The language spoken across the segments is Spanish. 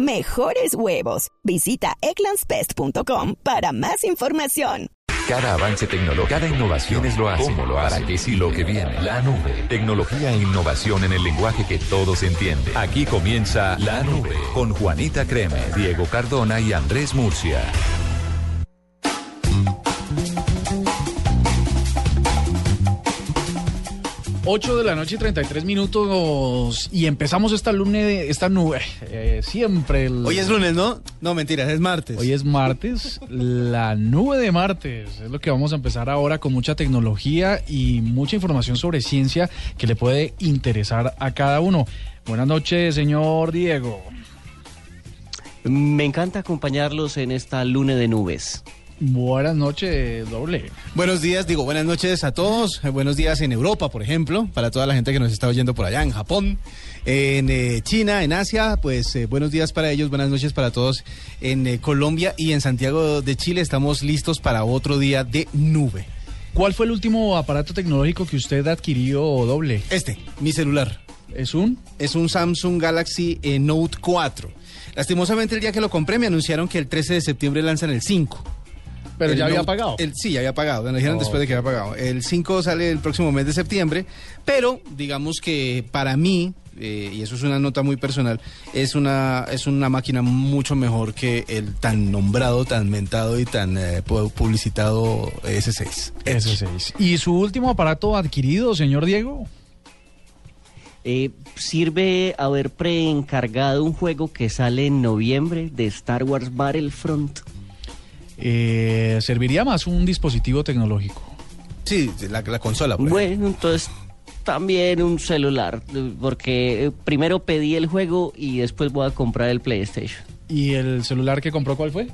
Mejores huevos. Visita egglandsbest.com para más información. Cada avance tecnológico, cada innovación es lo hace. ¿Cómo lo hace? ¿Para qué sí lo que viene? La nube. Tecnología e innovación en el lenguaje que todos entienden. Aquí comienza La Nube con Juanita Creme, Diego Cardona y Andrés Murcia. 8 de la noche y 33 minutos y empezamos esta lunes, esta nube, eh, siempre. El... Hoy es lunes, ¿no? No, mentiras, es martes. Hoy es martes, la nube de martes, es lo que vamos a empezar ahora con mucha tecnología y mucha información sobre ciencia que le puede interesar a cada uno. Buenas noches, señor Diego. Me encanta acompañarlos en esta luna de nubes. Buenas noches, doble. Buenos días, digo buenas noches a todos. Eh, buenos días en Europa, por ejemplo, para toda la gente que nos está oyendo por allá, en Japón, en eh, China, en Asia, pues eh, buenos días para ellos, buenas noches para todos en Colombia y en Santiago de Chile. Estamos listos para otro día de nube. ¿Cuál fue el último aparato tecnológico que usted adquirió doble? Este, mi celular. ¿Es un? Es un Samsung Galaxy Note 4. Lastimosamente el día que lo compré me anunciaron que el 13 de septiembre lanzan el 5. Pero El ya había pagado. el- sí, ya había pagado. Me lo dijeron Oh, después de que había pagado. El 5 sale el próximo mes de septiembre. Pero digamos que para mí, eh, y eso es una nota muy personal, es una, es una máquina mucho mejor que el tan nombrado, tan mentado y tan eh, pu- publicitado S6. S6. ¿Y su último aparato adquirido, señor Diego? Eh, sirve haber preencargado un juego que sale en noviembre de Star Wars Battlefront. Eh, serviría más un dispositivo tecnológico. Sí, la, la consola. por Bueno, entonces también un celular, porque eh, primero pedí el juego y después voy a comprar el PlayStation. ¿Y el celular que compró cuál fue?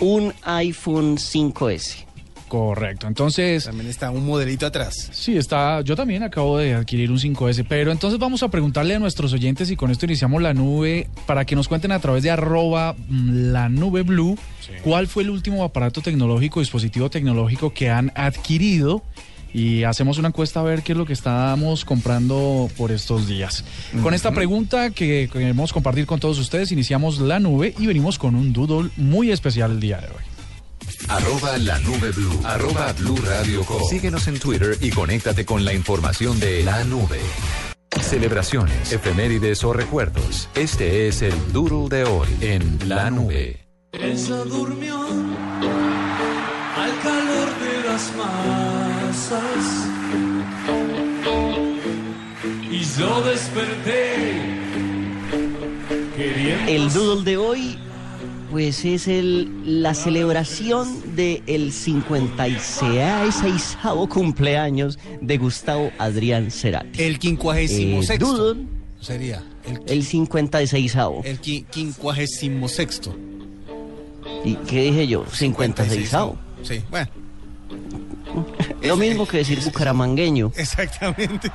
Un iPhone 5S. Correcto. Entonces, También está un modelito atrás. sí, está. Yo también acabo de adquirir un 5S, pero entonces vamos a preguntarle a nuestros oyentes y con esto iniciamos la nube para que nos cuenten a través de arroba mm, la nube blue cuál fue el último aparato tecnológico, dispositivo tecnológico que han adquirido. Y hacemos una encuesta a ver qué es lo que estamos comprando por estos días. Con esta pregunta que queremos compartir con todos ustedes, iniciamos la nube y venimos con un doodle muy especial el día de hoy. Arroba la nube blue. Arroba blue radio com. Síguenos en Twitter y conéctate con la información de la nube. Celebraciones, efemérides o recuerdos. Este es el doodle de hoy en la nube. Ella durmió al calor de las masas y yo desperté El doodle de hoy, pues es el, la celebración del 56 cumpleaños de Gustavo Adrián Cerati. El quincuagésimo Eh, sexto. doodle, Sería el, el 56 el qui- quincuagésimo sexto. ¿Y qué dije yo? 56 Sí, bueno, Lo mismo que decir bucaramangueño. exactamente.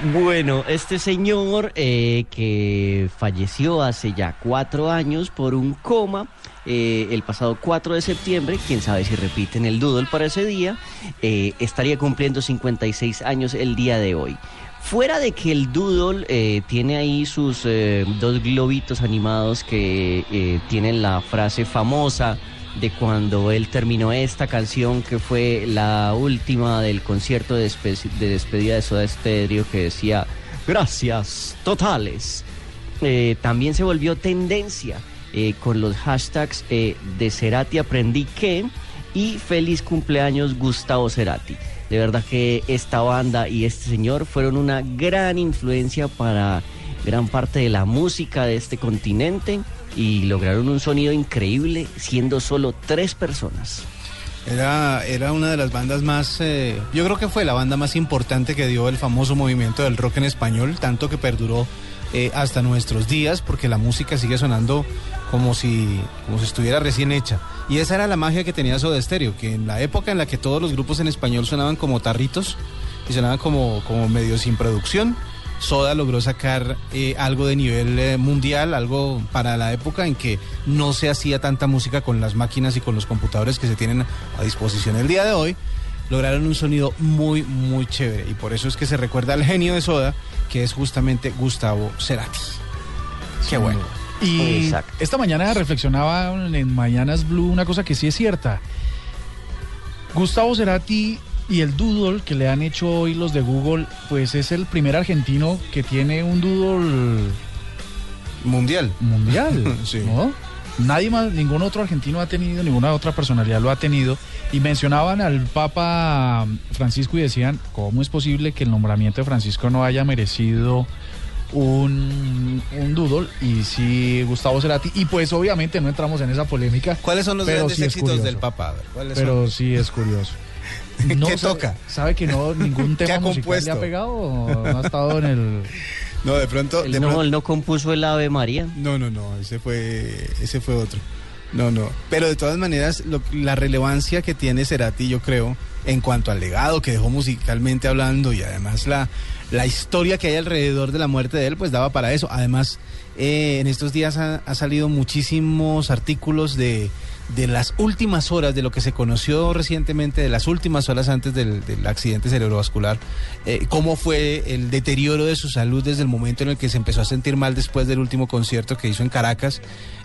Bueno, este señor eh, que falleció hace ya cuatro años por un coma, eh, el pasado 4 de septiembre, quién sabe si repiten el doodle para ese día, eh, estaría cumpliendo 56 años el día de hoy. Fuera de que el doodle eh, tiene ahí sus eh, dos globitos animados que eh, tienen la frase famosa de cuando él terminó esta canción que fue la última del concierto de, despe- de despedida de Soda Stereo que decía gracias totales. Eh, también se volvió tendencia eh, con los hashtags eh, de Cerati aprendí que y feliz cumpleaños Gustavo Cerati. De verdad que esta banda y este señor fueron una gran influencia para gran parte de la música de este continente y lograron un sonido increíble siendo solo tres personas. Era, era una de las bandas más, eh, yo creo que fue la banda más importante que dio el famoso movimiento del rock en español, tanto que perduró eh, hasta nuestros días, porque la música sigue sonando como si, como si estuviera recién hecha. Y esa era la magia que tenía Soda Stereo, que en la época en la que todos los grupos en español sonaban como tarritos y sonaban como, como medio sin producción, Soda logró sacar eh, algo de nivel eh, mundial, algo para la época en que no se hacía tanta música con las máquinas y con los computadores que se tienen a disposición el día de hoy. Lograron un sonido muy, muy chévere y por eso es que se recuerda al genio de Soda, que es justamente Gustavo Cerati. Qué bueno. Y Exacto. esta mañana reflexionaba en Mañanas Blue una cosa que sí es cierta. Gustavo Cerati y el doodle que le han hecho hoy los de Google, pues es el primer argentino que tiene un doodle Mundial. mundial, Sí. ¿no? Nadie más, ningún otro argentino ha tenido, ninguna otra personalidad lo ha tenido. Y mencionaban al Papa Francisco y decían, ¿cómo es posible que el nombramiento de Francisco no haya merecido un, un doodle? Y sí, Gustavo Cerati. Y pues obviamente no entramos en esa polémica. ¿Cuáles son los grandes sí éxitos del Papa? A ver, ¿cuáles Pero son? sí es curioso. ¿Qué sabe- toca? ¿Sabe que no ningún ¿Qué tema ha musical le compuesto? ha pegado? ¿O no ha estado en el... No, de pronto... Él de no, pronto- él no compuso el Ave María. No, no, no, ese fue, ese fue otro. No, no. Pero de todas maneras, lo- la relevancia que tiene Cerati, yo creo, en cuanto al legado que dejó musicalmente hablando y además la, la historia que hay alrededor de la muerte de él, pues daba para eso. Además, eh, en estos días ha, ha salido muchísimos artículos de, de las últimas horas, de lo que se conoció recientemente, de las últimas horas antes del, del accidente cerebrovascular, eh, cómo fue el deterioro de su salud desde el momento en el que se empezó a sentir mal después del último concierto que hizo en Caracas,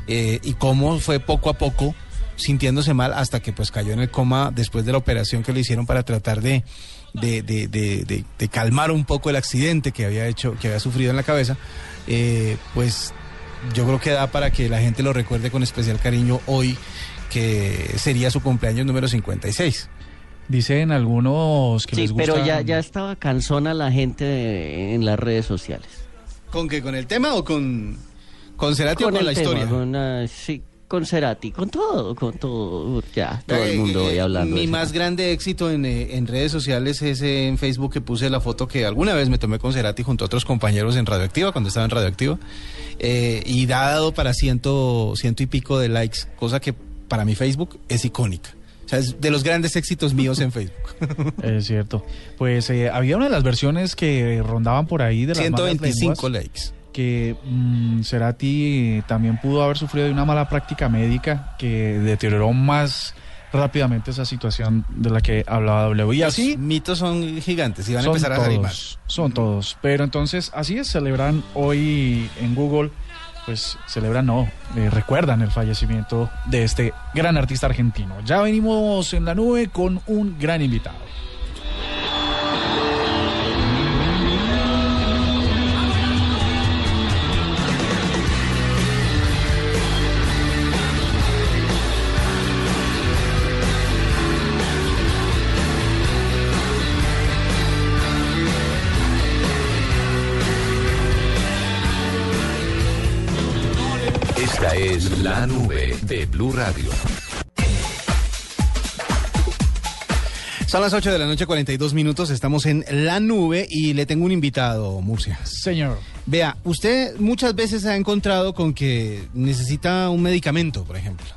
eh, y cómo fue poco a poco sintiéndose mal hasta que pues cayó en el coma después de la operación que le hicieron para tratar de, de, de- de- de- calmar un poco el accidente que había hecho, que había sufrido en la cabeza, eh, pues yo creo que da para que la gente lo recuerde con especial cariño hoy, que sería su cumpleaños número 56. Dicen algunos que Sí, les gusta... pero ya, ya estaba cansona la gente de- en las redes sociales. ¿Con qué? ¿Con el tema o con, con Cerati o con la tema, historia? Con, ah, sí, con Cerati, con todo, con todo. Ya, todo el mundo Eh, hoy eh, hablando. Mi más grande éxito en, eh, en redes sociales es en Facebook que puse la foto que alguna vez me tomé con Cerati junto a otros compañeros en Radioactiva, cuando estaba en Radioactiva. eh, y ha dado para ciento, ciento y pico de likes, cosa que para mi Facebook es icónica. O sea, es de los grandes éxitos míos en Facebook. Es cierto. Pues eh, había una de las versiones que rondaban por ahí de las malas 125 lenguas, likes. que mm, Cerati también pudo haber sufrido de una mala práctica médica que deterioró más rápidamente esa situación de la que hablaba W. Y Los así mitos son gigantes y van a empezar a salir todos, son todos. Pero entonces así es, celebran hoy en Google, pues celebran, no, eh, recuerdan el fallecimiento de este gran artista argentino. Ya venimos en la nube con un gran invitado. Es la nube de Blue Radio. Son las 8 de la noche, 42 minutos. Estamos en la nube y le tengo un invitado, Murcia. Señor. Vea, usted muchas veces se ha encontrado con que necesita un medicamento, por ejemplo.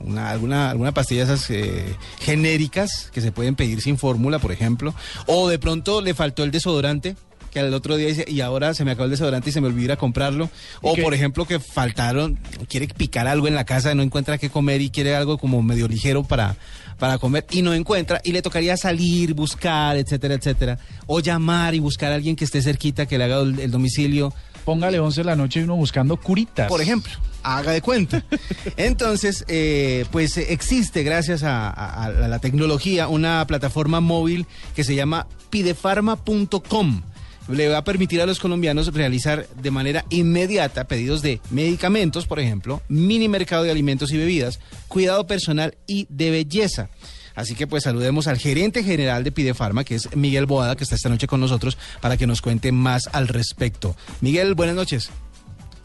Una, alguna, alguna pastilla esas eh, genéricas que se pueden pedir sin fórmula, por ejemplo. O de pronto le faltó el desodorante, que al otro día dice, y ahora se me acabó el desodorante y se me olvidó ir a comprarlo. O qué? por ejemplo que faltaron, quiere picar algo en la casa, no encuentra qué comer y quiere algo como medio ligero para, para comer y no encuentra y le tocaría salir, buscar, etcétera, etcétera. O llamar y buscar a alguien que esté cerquita, que le haga el, el domicilio. Póngale 11 de la noche y uno buscando curitas. Por ejemplo, haga de cuenta. Entonces, eh, pues existe, gracias a, a- a la tecnología, una plataforma móvil que se llama pidefarma.com. Le va a permitir a los colombianos realizar de manera inmediata pedidos de medicamentos, por ejemplo, mini mercado de alimentos y bebidas, cuidado personal y de belleza. Así que pues saludemos al gerente general de Pidefarma, que es Miguel Boada, que está esta noche con nosotros, para que nos cuente más al respecto. Miguel, buenas noches.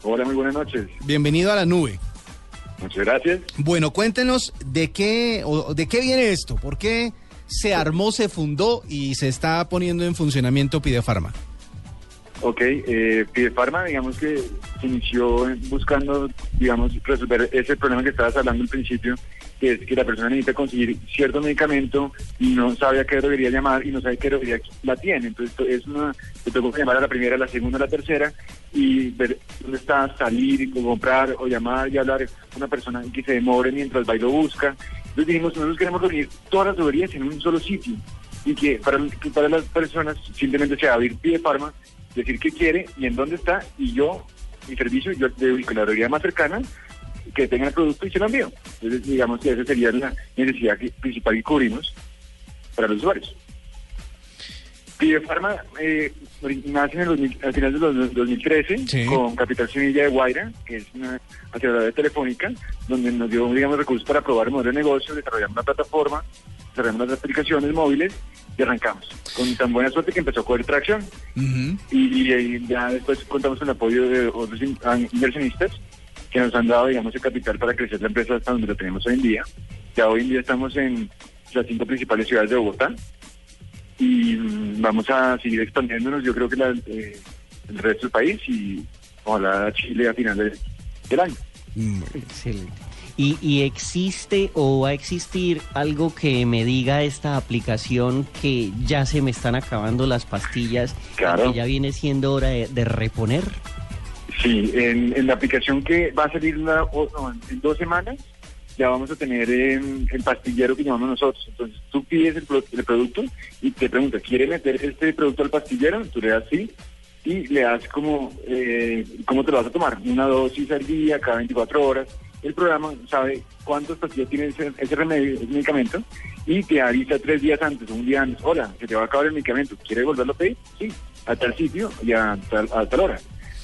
Hola, muy buenas noches. Bienvenido a la nube. Muchas gracias. Bueno, cuéntenos de qué o de qué viene esto, por qué se armó, se fundó y se está poniendo en funcionamiento Pidefarma. Ok, eh, Pharma, digamos que se inició buscando, digamos, resolver ese problema que estabas hablando al principio, que es que la persona necesita conseguir cierto medicamento y no sabe a qué debería llamar y no sabe qué debería la tiene. Entonces, es una, te que llamar a la primera, a la segunda, a la tercera y ver dónde está, salir comprar o llamar y hablar con una persona que se demore mientras va y lo busca. Entonces dijimos, nosotros queremos reunir todas las droguerías en un solo sitio y que para, que para las personas simplemente se abrir pie farma, decir qué quiere y en dónde está y yo, mi servicio, yo de ubico la más cercana que tenga el producto y se lo envío. Entonces digamos que esa sería la necesidad que- principal que cubrimos para los usuarios. Pharma eh, nace en el 2000 al final del dos- 2013 Sí. con Capital Semilla de Guaira, que es una aceleradora telefónica, donde nos dio digamos, recursos para probar el modelo de negocio, desarrollamos una plataforma, desarrollamos las aplicaciones móviles y arrancamos. Con tan buena suerte que empezó a coger tracción y, y ya después contamos con el apoyo de otros in- a- inversionistas que nos han dado, digamos, el capital para crecer la empresa hasta donde lo tenemos hoy en día. Ya hoy en día estamos en las cinco principales ciudades de Bogotá y mm, vamos a seguir expandiéndonos, yo creo que la- eh, el resto del país y ojalá Chile a final de- del año. Excelente. ¿Y, y existe o va a existir algo que me diga esta aplicación que ya se me están acabando las pastillas y que ya viene siendo hora de, de reponer? Sí, en, en la aplicación que va a salir una- o- no, en, dos semanas, ya vamos a tener em, el pastillero que llamamos nosotros. Entonces tú pides el, pro- el producto y te pregunta, ¿quiere meter este producto al pastillero? Tú le das sí y le das como, eh, ¿cómo te lo vas a tomar? Una dosis al día, cada 24 horas. El programa sabe cuántas pastillas tiene ese, ese remedio, ese medicamento, y te avisa tres días antes, un día antes, hola, se te va a acabar el medicamento, ¿quieres volverlo a pedir? Sí, a tal sitio y a tal, a tal hora.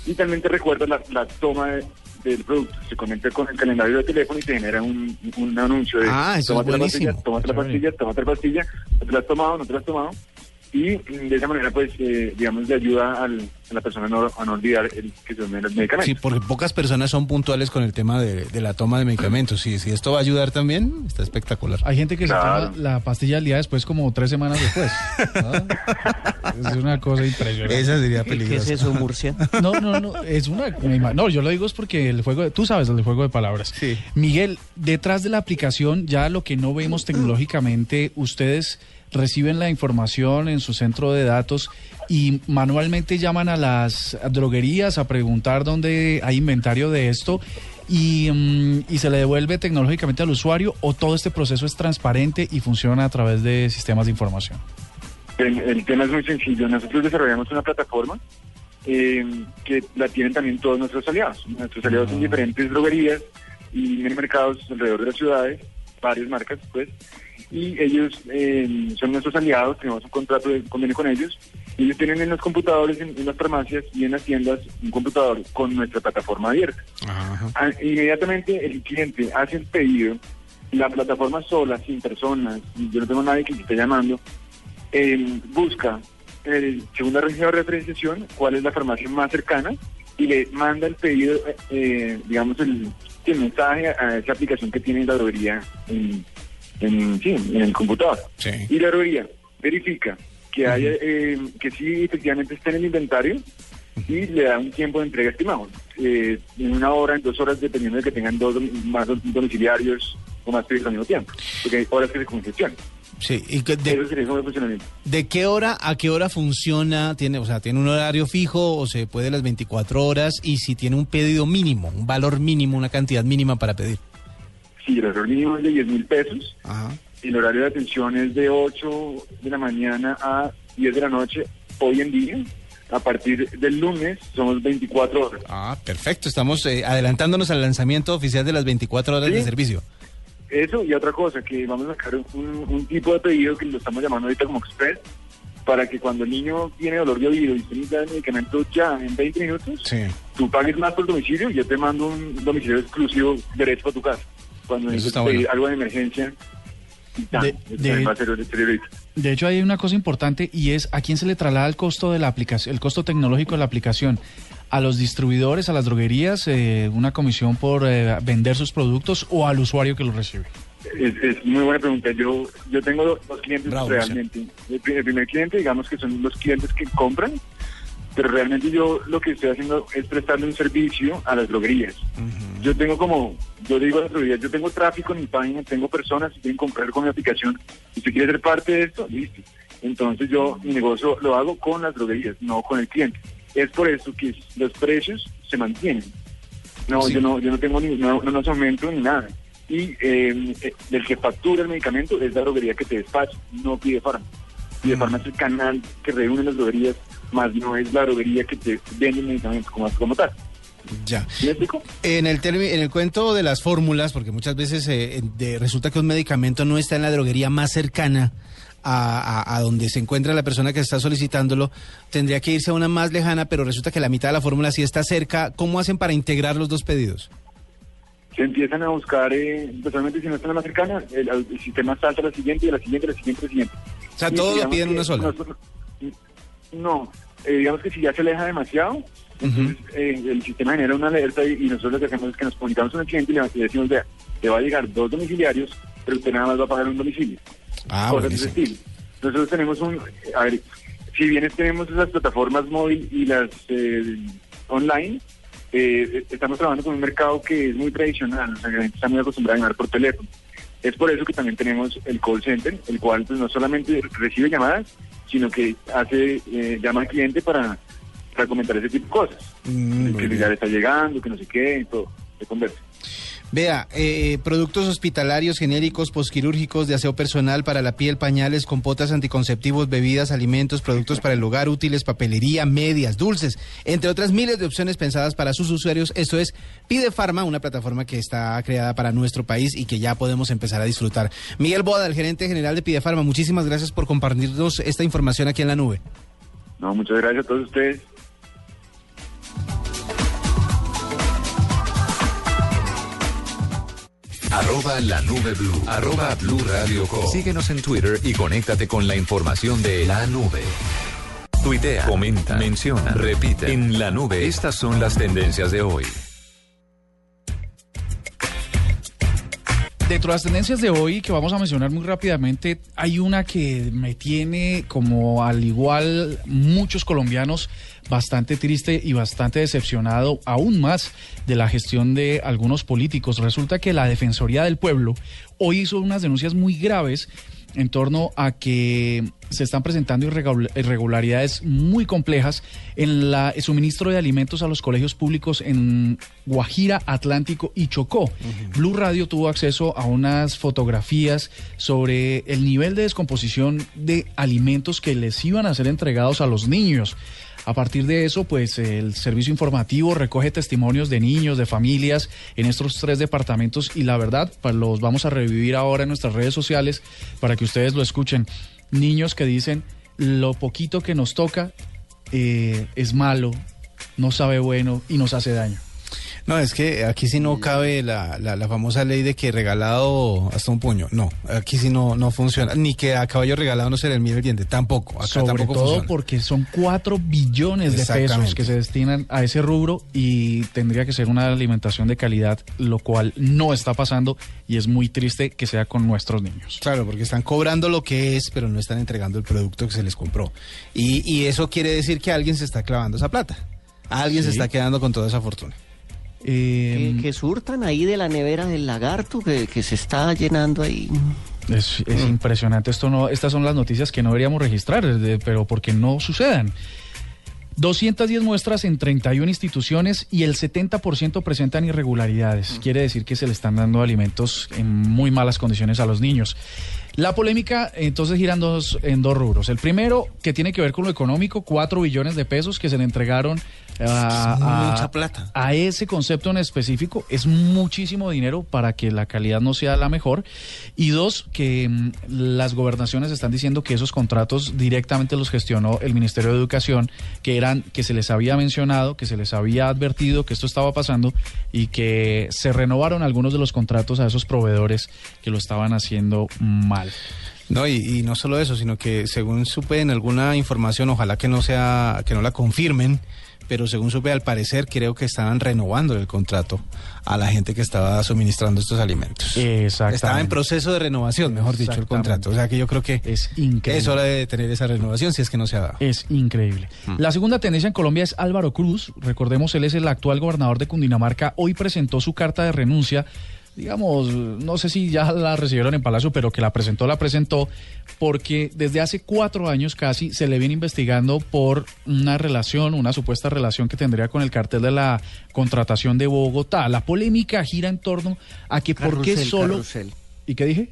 Y también te recuerda la, la toma de- del producto. Se conecta con el calendario de teléfono y te genera un, un anuncio de Ah, eso es tómate la pastilla, tómate la pastilla, tómate la pastilla, no te la has tomado, no te la has tomado. Y de esa manera, pues, eh, digamos, le ayuda al- a la persona a no, a no olvidar el, que se tome los medicamentos. Sí, porque pocas personas son puntuales con el tema de, de la toma de medicamentos. Sí, si esto va a ayudar también, está espectacular. Hay gente que Claro. se toma la pastilla al día después como tres semanas después. ¿no? es una cosa impresionante. Esa sería ¿Qué es peligrosa. eso, Murcia? No, no, no, es una... No, yo lo digo es porque el juego, de- tú sabes el juego de palabras. Sí. Miguel, detrás de la aplicación, ya lo que no vemos tecnológicamente, ustedes reciben la información en su centro de datos y manualmente llaman a las droguerías a preguntar dónde hay inventario de esto y, mm, y se le devuelve tecnológicamente al usuario o todo este proceso es transparente y funciona a través de sistemas de información. El, el tema es muy sencillo. Nosotros desarrollamos una plataforma eh, que la tienen también todos nuestros aliados. Nuestros aliados son diferentes droguerías y en mercados alrededor de las ciudades, varias marcas, pues. Y ellos eh, son nuestros aliados, tenemos un contrato de convenio con ellos. Y ellos tienen en los computadores, en, en las farmacias y en las tiendas un computador con nuestra plataforma abierta. Ajá. Ah, Inmediatamente el cliente hace el pedido, la plataforma sola, sin personas, yo no tengo nadie que me esté llamando, eh, busca, según la regla de referenciación, cuál es la farmacia más cercana y le manda el pedido, eh, eh, digamos, el, el mensaje a esa aplicación que tiene la droguería en, en, sí, en el computador. Sí. Y la droguería verifica que haya, eh, que sí efectivamente está en el inventario y le da un tiempo de entrega estimado. Eh, en una hora, en dos horas, dependiendo de que tengan dos más dom- domiciliarios o más pedidos al mismo tiempo. Porque hay horas que se congestionan. Sí. ¿Y que de, de qué hora a qué hora funciona? ¿Tiene, o sea, ¿tiene un horario fijo o se puede las 24 horas? Y si tiene un pedido mínimo, un valor mínimo, una cantidad mínima para pedir. Sí, el horario mínimo es de 10 mil pesos. Ajá. El horario de atención es de 8 de la mañana a 10 de la noche hoy en día. A partir del lunes somos 24 horas. Ah, perfecto. Estamos eh, adelantándonos al lanzamiento oficial de las 24 horas Sí. de servicio. Eso y otra cosa, que vamos a sacar un, un tipo de pedido que lo estamos llamando ahorita como Express, para que cuando el niño tiene dolor de oído y necesita el medicamento ya en 20 minutos, Sí. tú pagues más por domicilio y yo te mando un domicilio exclusivo derecho a tu casa. Cuando bueno. pedir algo de emergencia, ya, De- de- el. De hecho, hay una cosa importante y es a quién se le traslada el costo de la aplicación, el costo tecnológico de la aplicación. A los distribuidores, a las droguerías, eh, una comisión por eh, vender sus productos o al usuario que los recibe. Es, es muy buena pregunta. Yo yo tengo dos, dos clientes Bravo, realmente. El primer cliente, digamos que son los clientes que compran pero realmente yo lo que estoy haciendo es prestarle un servicio a las droguerías. Yo tengo como, yo digo a las droguerías, yo tengo tráfico en mi página, tengo personas que quieren comprar con mi aplicación. Si usted quiere ser parte de esto, listo. Entonces yo mi negocio lo hago con las droguerías, no con el cliente. Es por eso que los precios se mantienen. No, yo no, yo no tengo ni, no, no aumento ni nada. Y eh, eh, el que factura el medicamento es la droguería que te despacha, no pide farma. Pide farma es el canal que reúne las droguerías, más no es la droguería que te vende el medicamento como, como tal. Ya. En el, en el cuento de las fórmulas, porque muchas veces eh, de- resulta que un medicamento no está en la droguería más cercana a, donde se encuentra la persona que está solicitándolo, tendría que irse a una más lejana, pero resulta que la mitad de la fórmula sí está cerca. ¿Cómo hacen para integrar los dos pedidos? Se empiezan a buscar, eh, personalmente si no está en la más cercana, el, el sistema salta a la siguiente, y a la siguiente, a la siguiente, a la siguiente. O sea, Y todos lo piden una sola. nosotros- no, eh, digamos que si ya se aleja demasiado, entonces eh, el sistema genera una alerta y, y nosotros lo que hacemos es que nos comunicamos con el cliente y le, le decimos, vea, le va a llegar dos domiciliarios, pero usted nada más va a pagar un domicilio. Ah, Cosas de ese estilo. Nosotros tenemos un, a ver, si bien tenemos esas plataformas móvil y las eh, online, eh, estamos trabajando con un mercado que es muy tradicional, o sea, que la gente está muy acostumbrada a llamar por teléfono. Es por eso que también tenemos el call center, el cual pues no solamente recibe llamadas, sino que hace eh, llama al cliente para, para comentar ese tipo de cosas. Mm, que le está llegando, que no sé qué, y todo, se conversa. Vea, eh, productos hospitalarios genéricos, posquirúrgicos, de aseo personal para la piel, pañales, compotas, anticonceptivos, bebidas, alimentos, productos para el hogar, útiles, papelería, medias, dulces, entre otras miles de opciones pensadas para sus usuarios. Esto es Pide Farma, una plataforma que está creada para nuestro país y que ya podemos empezar a disfrutar. Miguel Boda, el gerente general de Pide Farma, muchísimas gracias por compartirnos esta información aquí en la nube. No, muchas gracias a todos ustedes. Arroba la nube blue. Arroba blue radio com. Síguenos en Twitter y conéctate con la información de la nube. Tuitea, comenta, menciona, repite. En la nube, estas son las tendencias de hoy. Dentro de las tendencias de hoy que vamos a mencionar muy rápidamente, hay una que me tiene como al igual muchos colombianos bastante triste y bastante decepcionado aún más de la gestión de algunos políticos. Resulta que la Defensoría del Pueblo hoy hizo unas denuncias muy graves en torno a que se están presentando irregul- irregularidades muy complejas en la, el suministro de alimentos a los colegios públicos en Guajira, Atlántico y Chocó. Blue Radio tuvo acceso a unas fotografías sobre el nivel de descomposición de alimentos que les iban a ser entregados a los niños. A partir de eso, pues el servicio informativo recoge testimonios de niños, de familias en estos tres departamentos y la verdad, pues los vamos a revivir ahora en nuestras redes sociales para que ustedes lo escuchen. Niños que dicen, lo poquito que nos toca eh, es malo, no sabe bueno y nos hace daño. No, es que aquí sí no cabe la, la, la famosa ley de que regalado hasta un puño. No, aquí sí no, no funciona. Ni que a caballo regalado no se le mide el diente. Tampoco. Acá Sobre tampoco todo funciona. porque son cuatro billones de pesos que se destinan a ese rubro y tendría que ser una alimentación de calidad, lo cual no está pasando y es muy triste que sea con nuestros niños. Claro, porque están cobrando lo que es, pero no están entregando el producto que se les compró. Y, y eso quiere decir que alguien se está clavando esa plata. Alguien se está quedando con toda esa fortuna. Eh, Que, que surtan ahí de la nevera del lagarto que, que se está llenando ahí. Es, es impresionante. Esto no, estas son las noticias que no deberíamos registrar, de- pero porque no sucedan. 210 muestras en 31 instituciones y el 70% presentan irregularidades. Quiere decir que se le están dando alimentos en muy malas condiciones a los niños. La polémica entonces gira en dos, en dos rubros. El primero, que tiene que ver con lo económico, 4 billones de pesos que se le entregaron a, mucha plata. a ese concepto en específico. Es muchísimo dinero para que la calidad no sea la mejor. Y dos, que mm, las gobernaciones están diciendo que esos contratos directamente los gestionó el Ministerio de Educación, que eran que se les había mencionado, que se les había advertido que esto estaba pasando y que se renovaron algunos de los contratos a esos proveedores que lo estaban haciendo mal. No, y, y no solo eso, sino que según supe en alguna información, ojalá que no sea, que no la confirmen, pero según supe, al parecer creo que estaban renovando el contrato a la gente que estaba suministrando estos alimentos. Exactamente. Estaba en proceso de renovación, mejor dicho, el contrato. O sea que yo creo que Es increíble. es hora de tener esa renovación si es que no se ha dado. Es increíble. La segunda tendencia en Colombia es Álvaro Cruz. Recordemos, él es el actual gobernador de Cundinamarca. Hoy presentó su carta de renuncia. Digamos, no sé si ya la recibieron en Palacio, pero que la presentó, la presentó, porque desde hace cuatro años casi se le viene investigando por una relación, una supuesta relación que tendría con el cartel de la contratación de Bogotá. La polémica gira en torno a que por qué solo... carrusel. ¿Y qué dije?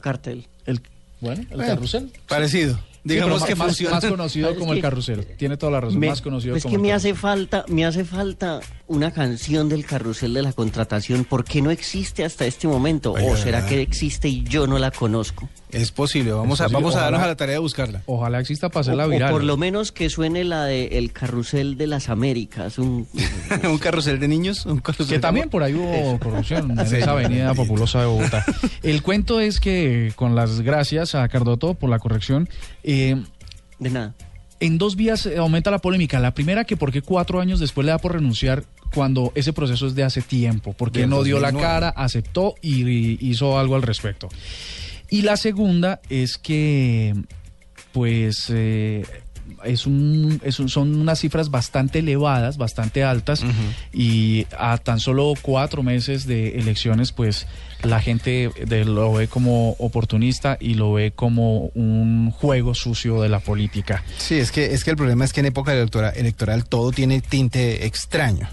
Cartel. El, bueno, el Bueno, carrusel. Parecido. Digamos Sí, que más, funciona. más conocido como el carrusel. Tiene toda la razón, Me- más conocido es como que el me carrusel. hace falta, me hace falta una canción del carrusel de la contratación. ¿Por qué no existe hasta este momento? ¿O será que existe y yo no la conozco? Es posible, vamos, Es a, vamos a darnos a la tarea de buscarla. Ojalá exista para O, hacerla o viral. por lo menos que suene la de El carrusel de las Américas. Un, un carrusel de niños, un carrusel Que de también amor. por ahí hubo corrupción en Sí. esa avenida populosa de Bogotá. El cuento es que, con las gracias a Cardoto por la corrección, eh, de nada. en dos vías eh, aumenta la polémica. La primera, que por qué cuatro años después le da por renunciar cuando ese proceso es de hace tiempo, porque no dio la 2009. cara, aceptó y, y hizo algo al respecto. Y la segunda es que, pues, eh, es un, es un- son unas cifras bastante elevadas, bastante altas, y a tan solo cuatro meses de elecciones, pues la gente de- lo ve como oportunista y lo ve como un juego sucio de la política. Sí, es que, es que el problema es que en época electoral, electoral todo tiene tinte extraño.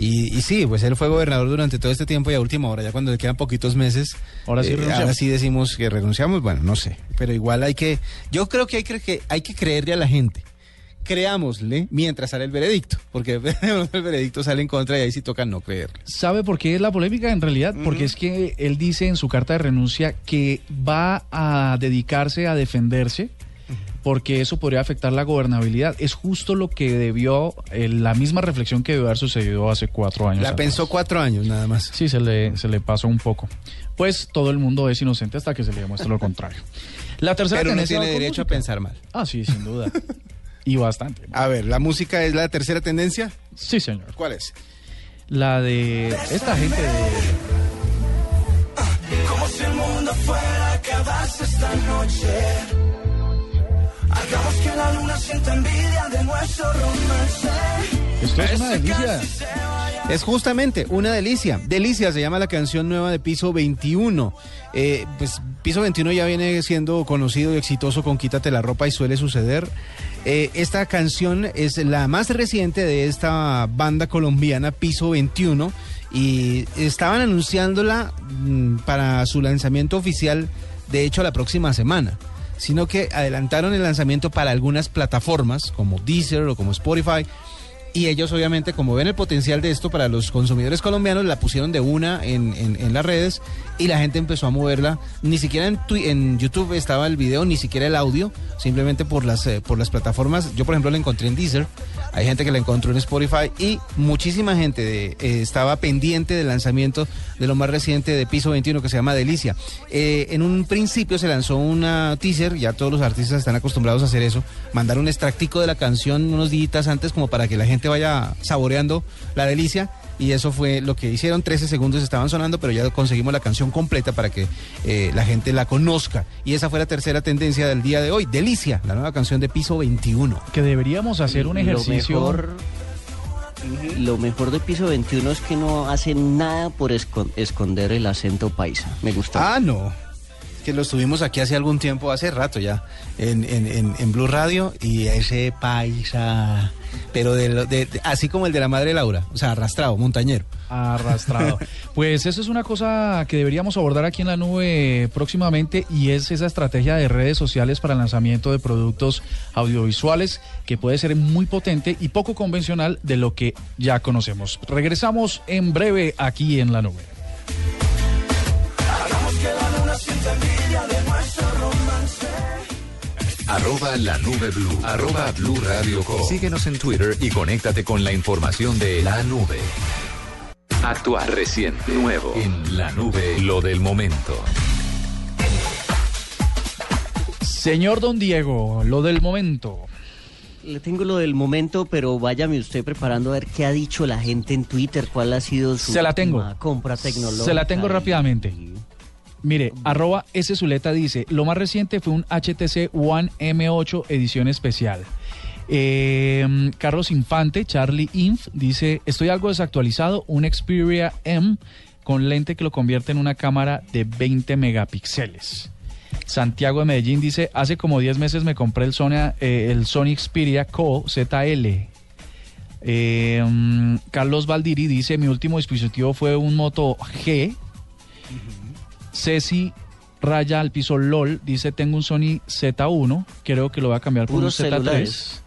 Y, y sí, pues él fue gobernador durante todo este tiempo y a última hora, ya cuando le quedan poquitos meses, Ahora sí eh, ahora sí decimos que renunciamos, bueno, no sé, pero igual hay que, yo creo que hay que, que hay que creerle a la gente. Creámosle mientras sale el veredicto, porque el veredicto sale en contra y ahí sí toca no creer. ¿Sabe por qué es la polémica en realidad? Porque es que él dice en su carta de renuncia que va a dedicarse a defenderse porque eso podría afectar la gobernabilidad. Es justo lo que debió, eh, la misma reflexión que debió haber sucedido hace cuatro años. La atrás. pensó cuatro años nada más. Sí, se le, se le pasó un poco. Pues todo el mundo es inocente hasta que se le demuestre lo contrario. La tercera Pero no tendencia tiene va con derecho a pensar mal. Ah, sí, sin duda. y bastante. A ver, ¿la música es la tercera tendencia? Sí, señor. ¿Cuál es? La de esta gente de... Como si el mundo fuera a acabarse esta noche. Hagamos que la luna sienta envidia de nuestro romance. Esto es una delicia. Es justamente una delicia. Delicia se llama la canción nueva de Piso 21. Eh, pues Piso 21 ya viene siendo conocido y exitoso con Quítate la ropa y suele suceder. Eh, esta canción es la más reciente de esta banda colombiana Piso 21 y estaban anunciándola mm, para su lanzamiento oficial, de hecho, la próxima semana. Sino que adelantaron el lanzamiento para algunas plataformas como Deezer o como Spotify. Y ellos obviamente, como ven el potencial de esto para los consumidores colombianos, la pusieron de una en, en- las redes y la gente empezó a moverla. Ni siquiera en, en YouTube estaba el video, ni siquiera el audio, simplemente por las, eh, por las plataformas. Yo, por ejemplo, la encontré en Deezer, hay gente que la encontró en Spotify y muchísima gente eh, estaba pendiente del lanzamiento de lo más reciente de Piso 21 que se llama Delicia. Eh, en un principio se lanzó una teaser, ya todos los artistas están acostumbrados a hacer eso, mandar un extractico de la canción unos días antes como para que la gente vaya saboreando la delicia. Y eso fue lo que hicieron, 13 segundos estaban sonando, pero ya conseguimos la canción completa para que eh, la gente la conozca. Y esa fue la tercera tendencia del día de hoy, Delicia, la nueva canción de Piso 21. Que deberíamos hacer un ejercicio... Lo mejor, lo mejor de piso 21 es que no hacen nada por escon- esconder el acento paisa. Me gusta. Ah, no. Que lo estuvimos aquí hace algún tiempo, hace rato ya, en, en, en, en Blue Radio y ese paisa, pero de, lo- de- de- así como el de la madre Laura, o sea, arrastrado, montañero. arrastrado. Pues eso es una cosa que deberíamos abordar aquí en la nube próximamente y es esa estrategia de redes sociales para el lanzamiento de productos audiovisuales que puede ser muy potente y poco convencional de lo que ya conocemos. Regresamos en breve aquí en la nube. Arroba la nube blue. Arroba blue radio com. Síguenos en Twitter y conéctate con la información de la nube. Actual, reciente, nuevo. En la nube, lo del momento. Señor Don Diego, lo del momento. le tengo lo del momento, pero váyame usted preparando a ver qué ha dicho la gente en Twitter, cuál ha sido su Se la tengo. compra tecnológica. Se la tengo rápidamente. Mire, arroba S Zuleta dice, lo más reciente fue un HTC One M8 edición especial. Eh, Carlos Infante, Charlie Inf, dice, estoy algo desactualizado, un Xperia M con lente que lo convierte en una cámara de 20 megapíxeles. Santiago de Medellín dice, hace como 10 meses me compré el Sony, eh, el Sony Xperia Co ZL. Mm, Carlos Valdiri dice, mi último dispositivo fue un Moto G. Ceci Raya al piso LOL dice, tengo un Sony Z1, creo que lo voy a cambiar por Puros un Z3. celulares.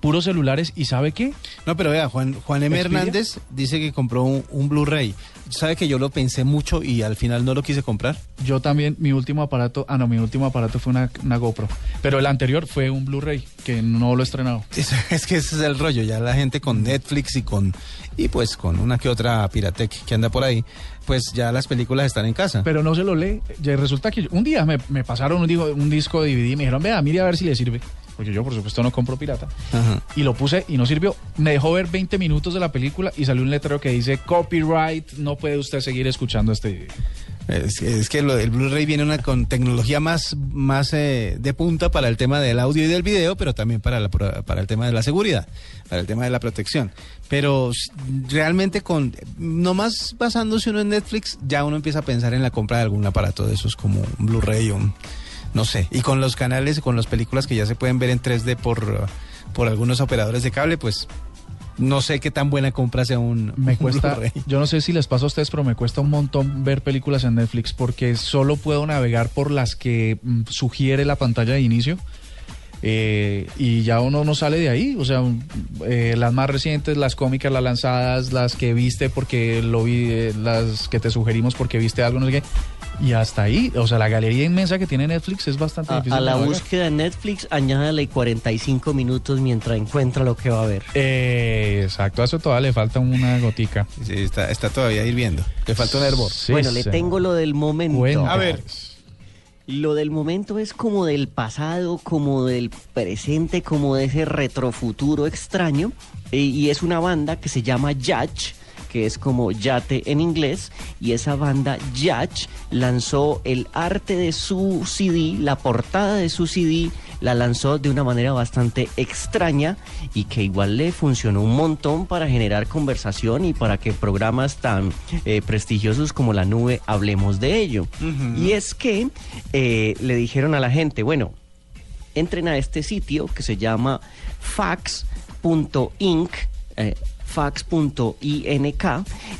Puros celulares, ¿y sabe qué? No, pero vea, Juan, Juan M. Hernández dice que compró un, un Blu-ray. ¿Sabe que yo lo pensé mucho y al final no lo quise comprar? Yo también, mi último aparato, ah no, mi último aparato fue una, una GoPro, pero el anterior fue un Blu-ray, que no lo he estrenado. Es, es que ese es el rollo, ya la gente con Netflix y con y pues con una que otra Piratec que anda por ahí, pues ya las películas están en casa. Pero no se lo lee. Ya Resulta que un día me, me pasaron un, un disco de DVD y me dijeron, vea, mire a ver si le sirve. Porque yo, por supuesto, no compro pirata. Ajá. Y lo puse y no sirvió. Me dejó ver 20 minutos de la película y salió un letrero que dice, copyright, no puede usted seguir escuchando este... Es, es que lo del Blu-ray viene una con tecnología más, más eh, de punta para el tema del audio y del video, pero también para, la, para el tema de la seguridad, para el tema de la protección. Pero realmente con nomás basándose uno en Netflix, ya uno empieza a pensar en la compra de algún aparato de esos como un Blu-ray o un, no sé. Y con los canales, con las películas que ya se pueden ver en 3D por, por algunos operadores de cable, pues no sé qué tan buena compra sea un, Me un cuesta, yo no sé si les pasa a ustedes, pero me cuesta un montón ver películas en Netflix porque solo puedo navegar por las que mm, sugiere la pantalla de inicio. eh, y ya uno no sale de ahí, o sea, mm, eh, las más recientes, las cómicas, las lanzadas, las que viste porque lo vi, eh, las que te sugerimos porque viste algo, no sé qué, y hasta ahí, o sea, la galería inmensa que tiene Netflix es bastante A, difícil. a la búsqueda de Netflix, añádale 45 minutos mientras encuentra lo que va a ver. Eh, exacto, a eso todavía le falta una gotica. Sí, está, está todavía hirviendo. Le falta un hervor. Sí, bueno, le tengo lo del momento. Cuenta. A ver. Lo del momento es como del pasado, como del presente, como de ese retrofuturo extraño. eh, y es una banda que se llama Yacht, que es como yate en inglés. Y esa banda Yacht lanzó el arte de su CD, la portada de su CD, la lanzó de una manera bastante extraña y que igual le funcionó un montón para generar conversación y para que programas tan eh, prestigiosos como La Nube hablemos de ello. Y es que eh, le dijeron a la gente, bueno, entren a este sitio que se llama fax.inc. eh, fax.ink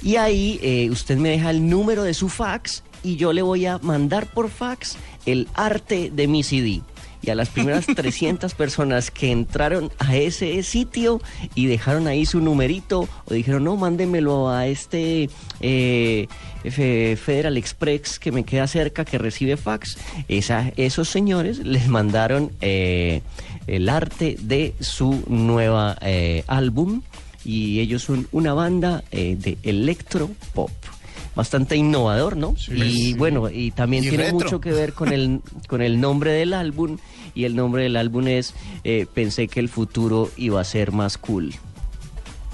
y ahí eh, usted me deja el número de su fax y yo le voy a mandar por fax el arte de mi CD. Y a las primeras 300 personas que entraron a ese sitio y dejaron ahí su numerito o dijeron, no, mándenmelo a este eh, Fe- Federal Express que me queda cerca, que recibe fax, esa, esos señores les mandaron eh, el arte de su nueva eh, álbum y ellos son una banda eh, de electro pop. Bastante innovador, ¿no? y bueno, y también Y tiene retro. mucho que ver con el, con el nombre del álbum. Y el nombre del álbum es eh, Pensé que el futuro iba a ser más cool.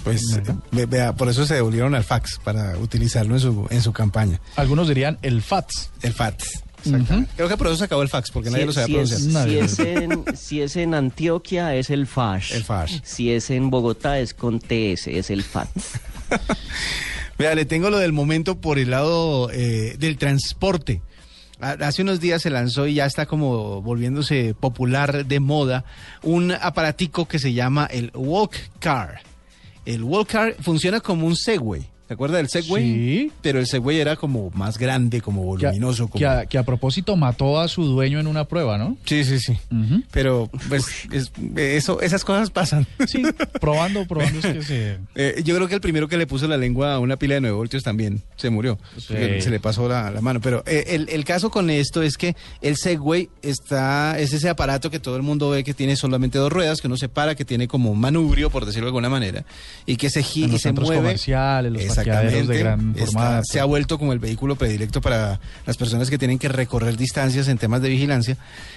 Pues ve- vea, por eso se devolvieron al fax para utilizarlo en su, en su campaña. Algunos dirían el FATS. El fax. Exactamente. Creo que por eso se acabó el fax, porque nadie lo si, sabía si es, pronunciar. Nadie. si es en, si es en Antioquia es el FASH. El FASH. Si es en Bogotá es con TS, es el FAT. Vea, le tengo lo del momento por el lado eh, del transporte. Ha- Hace unos días se lanzó y ya está como volviéndose popular de moda un aparatico que se llama el Walk Car. El Walk Car funciona como un Segway. ¿Se acuerda del Segway? Sí. Pero el Segway era como más grande, como Que voluminoso. Como... que a- que a propósito mató a su dueño en una prueba, ¿no? Sí, sí, sí. Pero pues es- eso, esas cosas pasan. Sí, probando, probando es que se... Eh, yo creo que el primero que le puso la lengua a una pila de 9 voltios también se murió. Sí. Se le pasó la, la mano. Pero eh, el, el caso con esto es que el Segway está, es ese aparato que todo el mundo ve que tiene solamente dos ruedas, que uno se para, que tiene como un manubrio, por decirlo de alguna manera, y que se gira y se mueve. comerciales, los parqueaderos de gran Está- formato. se ha vuelto como el vehículo predilecto para las personas que tienen que recorrer distancias en temas de vigilancia.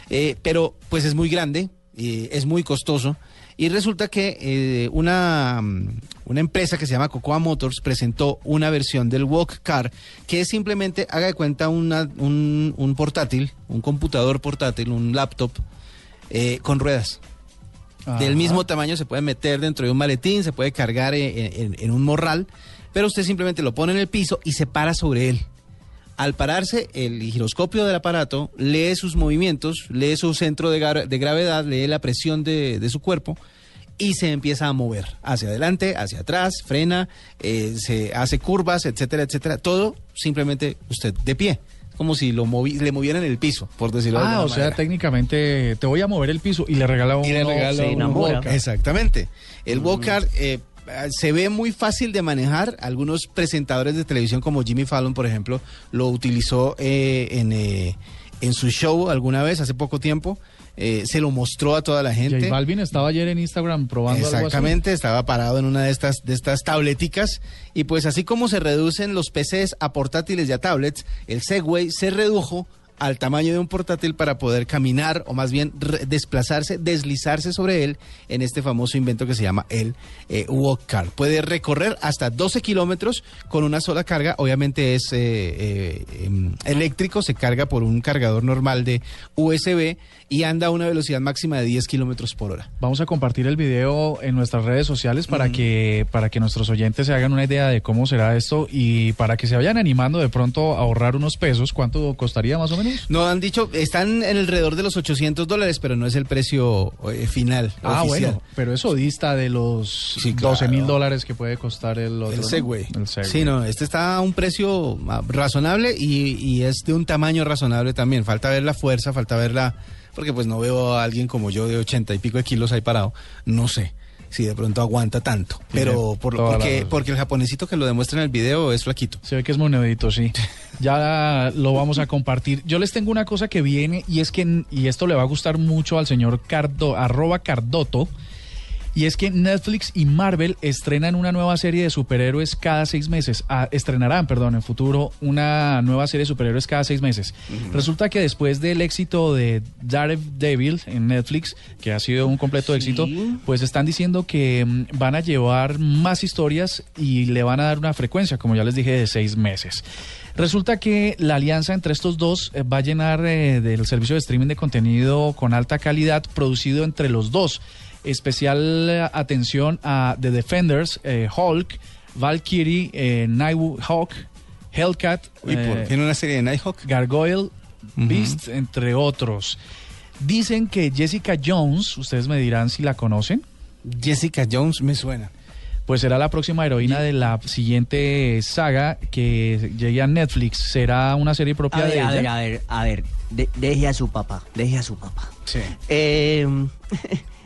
Eh, pero pues es muy grande, eh, es muy costoso Y resulta que eh, una, mm, una empresa que se llama Cocoa Motors presentó una versión del Walk Car que es simplemente, haga de cuenta, una, un, un portátil, un computador portátil, un laptop eh, con ruedas. Del mismo tamaño se puede meter dentro de un maletín, se puede cargar en, en un morral, pero usted simplemente lo pone en el piso y se para sobre él. Al pararse, el giroscopio del aparato lee sus movimientos, lee su centro de, gra- de gravedad, lee la presión de, de su cuerpo y se empieza a mover hacia adelante, hacia atrás, frena, eh, se hace curvas, etcétera, etcétera. Todo simplemente usted de pie, como si lo movi- le movieran el piso, por decirlo de Ah, alguna o sea, manera. técnicamente te voy a mover el piso y le regala un Y le regala un. Exactamente. El walker eh, se ve muy fácil de manejar. Algunos presentadores de televisión como Jimmy Fallon, por ejemplo, lo utilizó eh, en, eh, en su show alguna vez, hace poco tiempo. Eh, se lo mostró a toda la gente. J Balvin estaba ayer en Instagram probando algo así. Exactamente, estaba parado en una de estas, de estas tableticas y pues así como se reducen los PCs a portátiles y a tablets, el Segway se redujo al tamaño de un portátil para poder caminar o más bien desplazarse, deslizarse sobre él en este famoso invento que se llama el eh, Walk Car. Puede recorrer hasta 12 kilómetros con una sola carga, obviamente es eh, eh, em, eléctrico, se carga por un cargador normal de USB y anda a una velocidad máxima de 10 kilómetros por hora. Vamos a compartir el video en nuestras redes sociales para que para que nuestros oyentes se hagan una idea de cómo será esto y para que se vayan animando de pronto a ahorrar unos pesos. ¿Cuánto costaría más o menos? No han dicho, están en alrededor de los 800 dólares, pero no es el precio eh, final. Ah, oficial. bueno, pero eso dista de los Sí, claro. 12 mil dólares que puede costar el otro. El ¿no? Segway. El Segway. Sí, no, este está a un precio ah, razonable y, y es de un tamaño razonable también. Falta ver la fuerza, falta ver la... Porque pues no veo a alguien como yo de 80 y pico de kilos ahí parado. No sé si de pronto aguanta tanto. Pero por, porque, porque el japonesito que lo demuestra en el video es flaquito. Se ve que es monedito, sí. Ya lo vamos a compartir. Yo les tengo una cosa que viene y es que, y esto le va a gustar mucho al señor Cardo, arroba Cardoto, y es que Netflix y Marvel estrenan una nueva serie de superhéroes cada seis meses. Ah, estrenarán, perdón, en futuro una nueva serie de superhéroes cada seis meses. Resulta que después del éxito de Daredevil en Netflix, que ha sido un completo éxito, pues están diciendo que mm, van a llevar más historias y le van a dar una frecuencia, como ya les dije, de seis meses. Resulta que la alianza entre estos dos eh, va a llenar eh, del servicio de streaming de contenido con alta calidad producido entre los dos. Especial eh, atención a The Defenders, eh, Hulk, Valkyrie, eh, Nighthawk, Hellcat, Uy, por eh, una serie de Nighthawk. Gargoyle, Beast, entre otros. Dicen que Jessica Jones, ustedes me dirán si la conocen, Jessica Jones me suena. pues será la próxima heroína de la siguiente saga que llegue a Netflix. Será una serie propia A ver, de a ella. ver, a ver, a ver, de- deje a su papá, deje a su papá. Sí. Eh,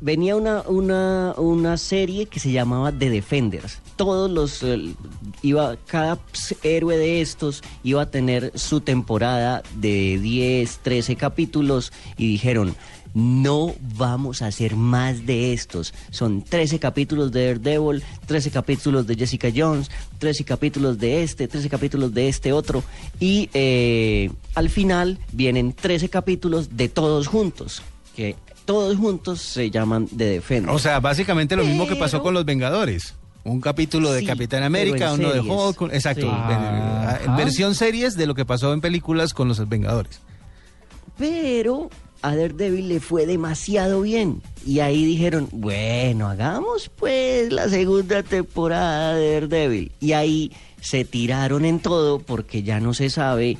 venía una, una, una serie que se llamaba The Defenders. Todos los eh, iba, cada héroe de estos iba a tener su temporada de 10, 13 capítulos y dijeron. No vamos a hacer más de estos. Son 13 capítulos de Daredevil, 13 capítulos de Jessica Jones, 13 capítulos de este, 13 capítulos de este otro. Y eh, al final vienen 13 capítulos de todos juntos. Que todos juntos se llaman The Defenders. O sea, básicamente lo mismo que pasó con los Vengadores. Un capítulo de Sí, Capitán América, uno de. Hulk. Exacto. Sí. versión series de lo que pasó en películas con los Vengadores. Pero a Daredevil le fue demasiado bien. Y ahí dijeron, bueno, hagamos pues la segunda temporada de Daredevil. Y ahí se tiraron en todo porque ya no se sabe,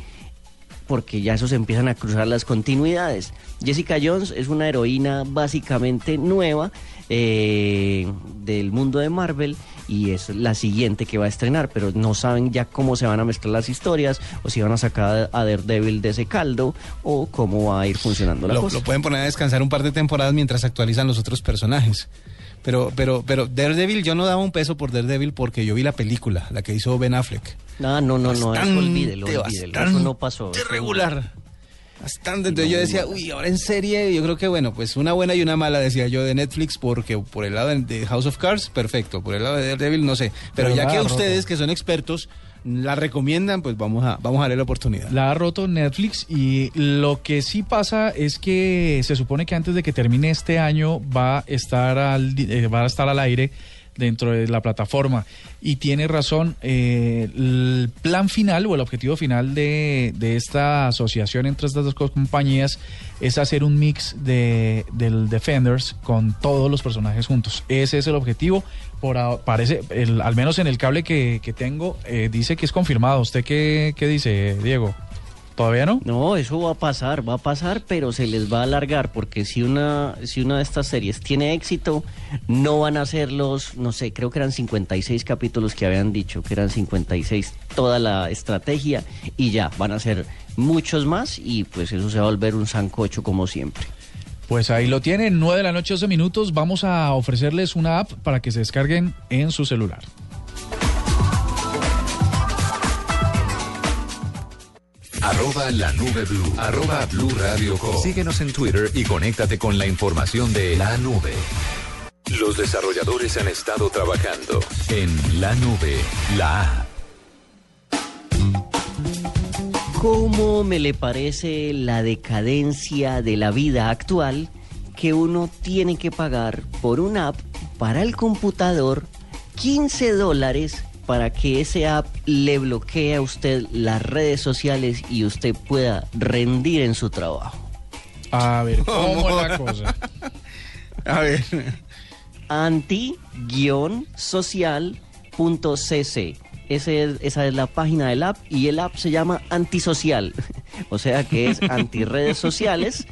porque ya eso se empiezan a cruzar las continuidades. Jessica Jones es una heroína básicamente nueva eh, del mundo de Marvel y es la siguiente que va a estrenar, pero no saben ya cómo se van a mezclar las historias o si van a sacar a Daredevil de ese caldo o cómo va a ir funcionando la Lo, cosa. lo pueden poner a descansar un par de temporadas mientras actualizan los otros personajes. Pero, pero, pero Daredevil, yo no daba un peso por Daredevil porque yo vi la película, la que hizo Ben Affleck. No, no, no, no, eso Bastante, olvídelo, olvídelo, eso no pasó. bastante eso- regular. Bastante. Entonces no, yo decía, uy, ahora en serie, yo creo que bueno, pues una buena y una mala, decía yo, de Netflix, porque por el lado de- House of Cards, perfecto. Por el lado de Daredevil, no sé. Pero, Pero ya que nada, ustedes, roto. que son expertos, la recomiendan, pues vamos a, vamos a darle la oportunidad. La ha roto Netflix y lo que sí pasa es que se supone que antes de que termine este año va a estar al, eh, va a estar al aire dentro de la plataforma. Y tiene razón, eh, el plan final o el objetivo final de, de esta asociación entre estas dos compañías es hacer un mix de, del Defenders con todos los personajes juntos. Ese es el objetivo. Por parece, el- al menos en el cable que, que tengo, eh, dice que es confirmado. ¿Usted qué, qué dice, Diego? ¿Todavía no? No, eso va a pasar, va a pasar, pero se les va a alargar porque si una si una de estas series tiene éxito, no van a ser los, no sé, creo que eran 56 capítulos que habían dicho, que eran 56 toda la estrategia y ya, van a ser muchos más y pues eso se va a volver un sancocho como siempre. Pues ahí lo tienen, 9 de la noche, 12 minutos. Vamos a ofrecerles una app para que se descarguen en su celular. Arroba la nube blue. Arroba blue radio com. Síguenos en Twitter y conéctate con la información de la nube. Los desarrolladores han estado trabajando en la nube, la app. ¿Cómo me le parece la decadencia de la vida actual que uno tiene que pagar por una app para el computador 15 dólares para que ese app le bloquee a usted las redes sociales y usted pueda rendir en su trabajo? A ver, ¿cómo es la cosa? A ver. anti-social.cc. Esa es la página del app y el app se llama Antisocial, o sea que es anti redes sociales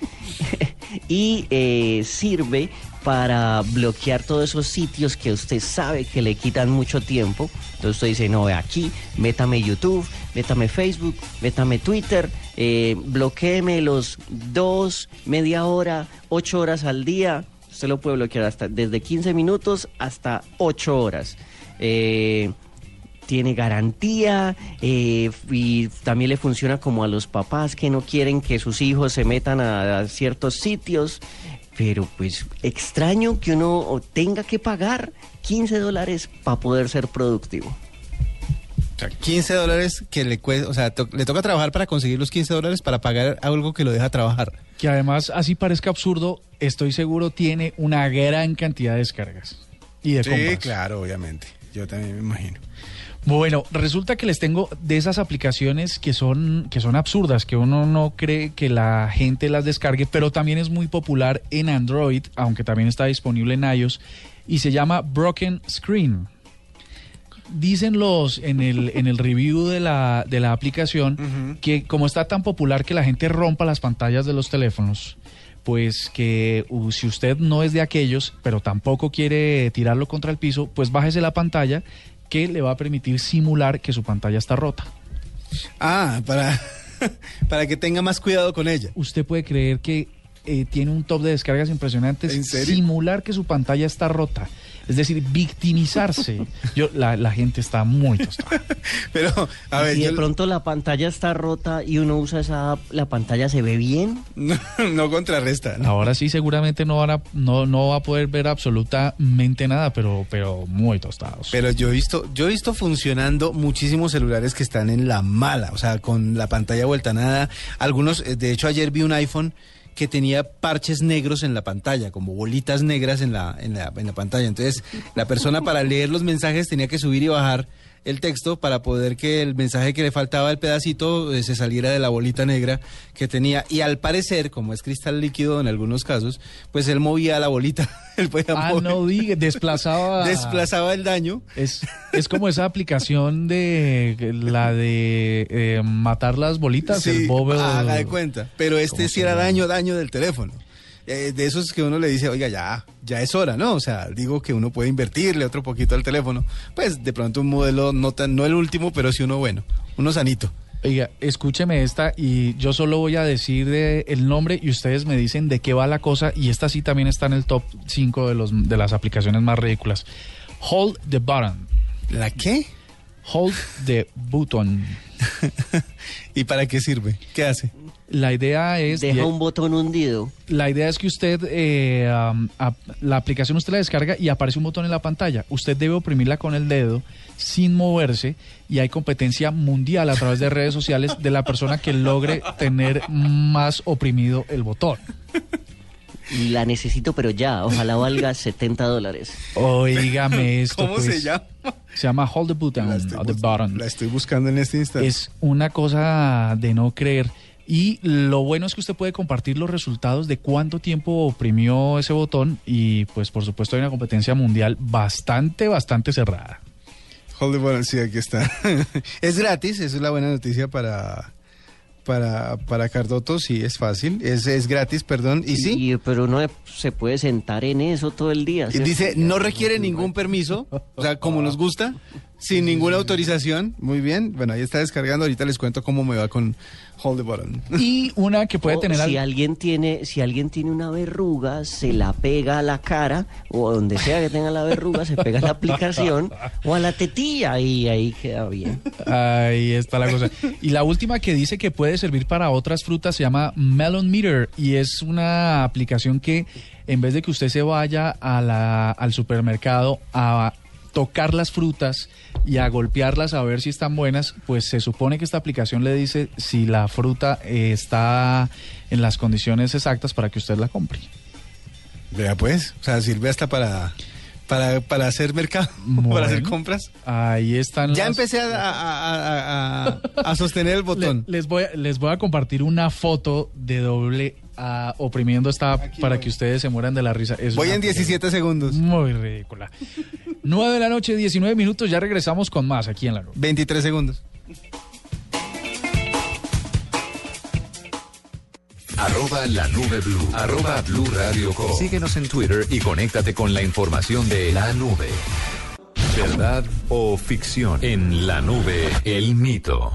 y eh, sirve para bloquear todos esos sitios que usted sabe que le quitan mucho tiempo. Entonces usted dice, no, aquí, métame YouTube, métame Facebook, métame Twitter, eh, bloquéeme los dos, media hora, ocho horas al día. Usted lo puede bloquear hasta desde 15 minutos hasta 8 horas. Eh, tiene garantía eh, y también le funciona como a los papás que no quieren que sus hijos se metan a, a ciertos sitios. Pero pues extraño que uno tenga que pagar 15 dólares para poder ser productivo. O sea, 15 dólares que le cuesta, o sea, to- le toca trabajar para conseguir los 15 dólares para pagar algo que lo deja trabajar. Que además, así parezca absurdo, estoy seguro tiene una gran cantidad de descargas y de compras. claro, obviamente. Yo también me imagino. Bueno, resulta que les tengo de esas aplicaciones que son, que son absurdas, que uno no cree que la gente las descargue, pero también es muy popular en Android, aunque también está disponible en iOS, y se llama Broken Screen. Dicen los en el, en el review de la, de la aplicación que como está tan popular que la gente rompa las pantallas de los teléfonos, pues que uh, si usted no es de aquellos, pero tampoco quiere tirarlo contra el piso, pues bájese la pantalla que le va a permitir simular que su pantalla está rota. Ah, para, para que tenga más cuidado con ella. Usted puede creer que eh, tiene un top de descargas impresionantes, ¿En serio? simular que su pantalla está rota. Es decir, victimizarse. Yo, la, la gente está muy tostada. Pero, a ver, si de yo pronto la pantalla está rota y uno usa esa app, ¿la pantalla se ve bien? no, no contrarresta. ¿no? Ahora sí, seguramente no, van a, no, no va a poder ver absolutamente nada, pero, pero muy tostados. Pero yo he visto, yo he visto funcionando muchísimos celulares que están en la mala, o sea, con la pantalla vuelta a nada. Algunos, eh, de hecho, ayer vi un iPhone que tenía parches negros en la pantalla, como bolitas negras en la, en la, en la pantalla. Entonces, la persona para leer los mensajes tenía que subir y bajar el texto para poder que el mensaje que le faltaba el pedacito eh, se saliera de la bolita negra que tenía. Y al parecer, como es cristal líquido en algunos casos, pues él movía la bolita. él podía ah, mover- no diga, desplazaba. desplazaba el daño. Es, es como esa aplicación de la de eh, matar las bolitas, el Bobble. haga de cuenta. Pero este ¿Cómo sí era daño, daño del teléfono. Eh, de esos que uno le dice, oiga, ya, ya es hora, ¿no? O sea, digo que uno puede invertirle otro poquito al teléfono. Pues de pronto un modelo no tan, no el último, pero sí uno bueno, uno sanito. Oiga, escúcheme esta y yo solo voy a decir de- el nombre y ustedes me dicen de qué va la cosa y esta sí también está en el top 5 de, los, de las aplicaciones más ridículas. Hold the button. ¿La qué? Hold the button. ¿Y para qué sirve? ¿Qué hace? La idea es... Deja un botón hundido. La idea es que usted, eh, la aplicación usted la descarga y aparece un botón en la pantalla. Usted debe oprimirla con el dedo sin moverse y hay competencia mundial a través de redes sociales de la persona que logre tener más oprimido el botón. La necesito, pero ya. Ojalá valga 70 dólares. Oígame esto. ¿Cómo se pues. llama? Se llama Hold the Button La estoy the bottom. La estoy buscando en este instante. Es una cosa de no creer. Y lo bueno es que usted puede compartir los resultados de cuánto tiempo oprimió ese botón y pues por supuesto hay una competencia mundial bastante, bastante cerrada. Hold the button, sí, aquí está. es gratis, eso es la buena noticia para, para, para Cardoto, sí, es fácil. Es, es gratis, perdón. Y sí, Y- pero uno se puede sentar en eso todo el día. y ¿cierto? dice, no requiere ningún permiso, o sea, como nos gusta, sin ninguna autorización. Muy bien, bueno, ahí está descargando, ahorita les cuento cómo me va con Hold the button. Y una que puede O tener... si al- alguien tiene si alguien tiene una verruga se la pega a la cara o donde sea que tenga la verruga se pega a la aplicación o a la tetilla y ahí queda bien Ahí está la cosa. Y la última que dice que puede servir para otras frutas se llama Melon Meter y es una aplicación que en vez de que usted se vaya a la- al supermercado a tocar las frutas y a golpearlas a ver si están buenas, pues se supone que esta aplicación le dice si la fruta eh, está en las condiciones exactas para que usted la compre. Vea pues, o sea, sirve hasta para, para, para hacer mercado, para hacer compras. Ahí están Ya las- empecé a, a- a- a- a sostener el Le- botón. les, voy, les voy a compartir una foto de doble ah, oprimiendo esta app Aquí para voy. que ustedes se mueran de la risa. Es Voy en 17 segundos. Muy ridícula. 9 de la noche, 19 minutos, ya regresamos con más aquí en la nube. 23 segundos. Arroba la nube blue. Arroba blue radio com. Síguenos en Twitter y conéctate con la información de la nube. ¿Verdad o ficción? En la nube, el mito.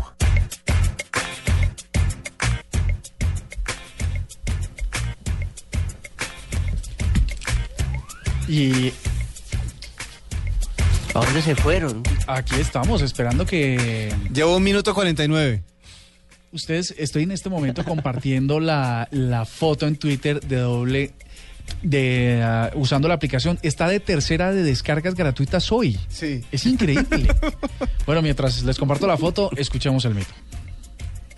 Y ¿a dónde se fueron? aquí estamos esperando que Llevo un minuto 49. ustedes, estoy en este momento compartiendo la, la foto en Twitter de doble, de ah, usando la aplicación. Está de tercera de descargas gratuitas hoy. Sí. Es increíble. bueno, mientras les comparto la foto, escuchemos el mito.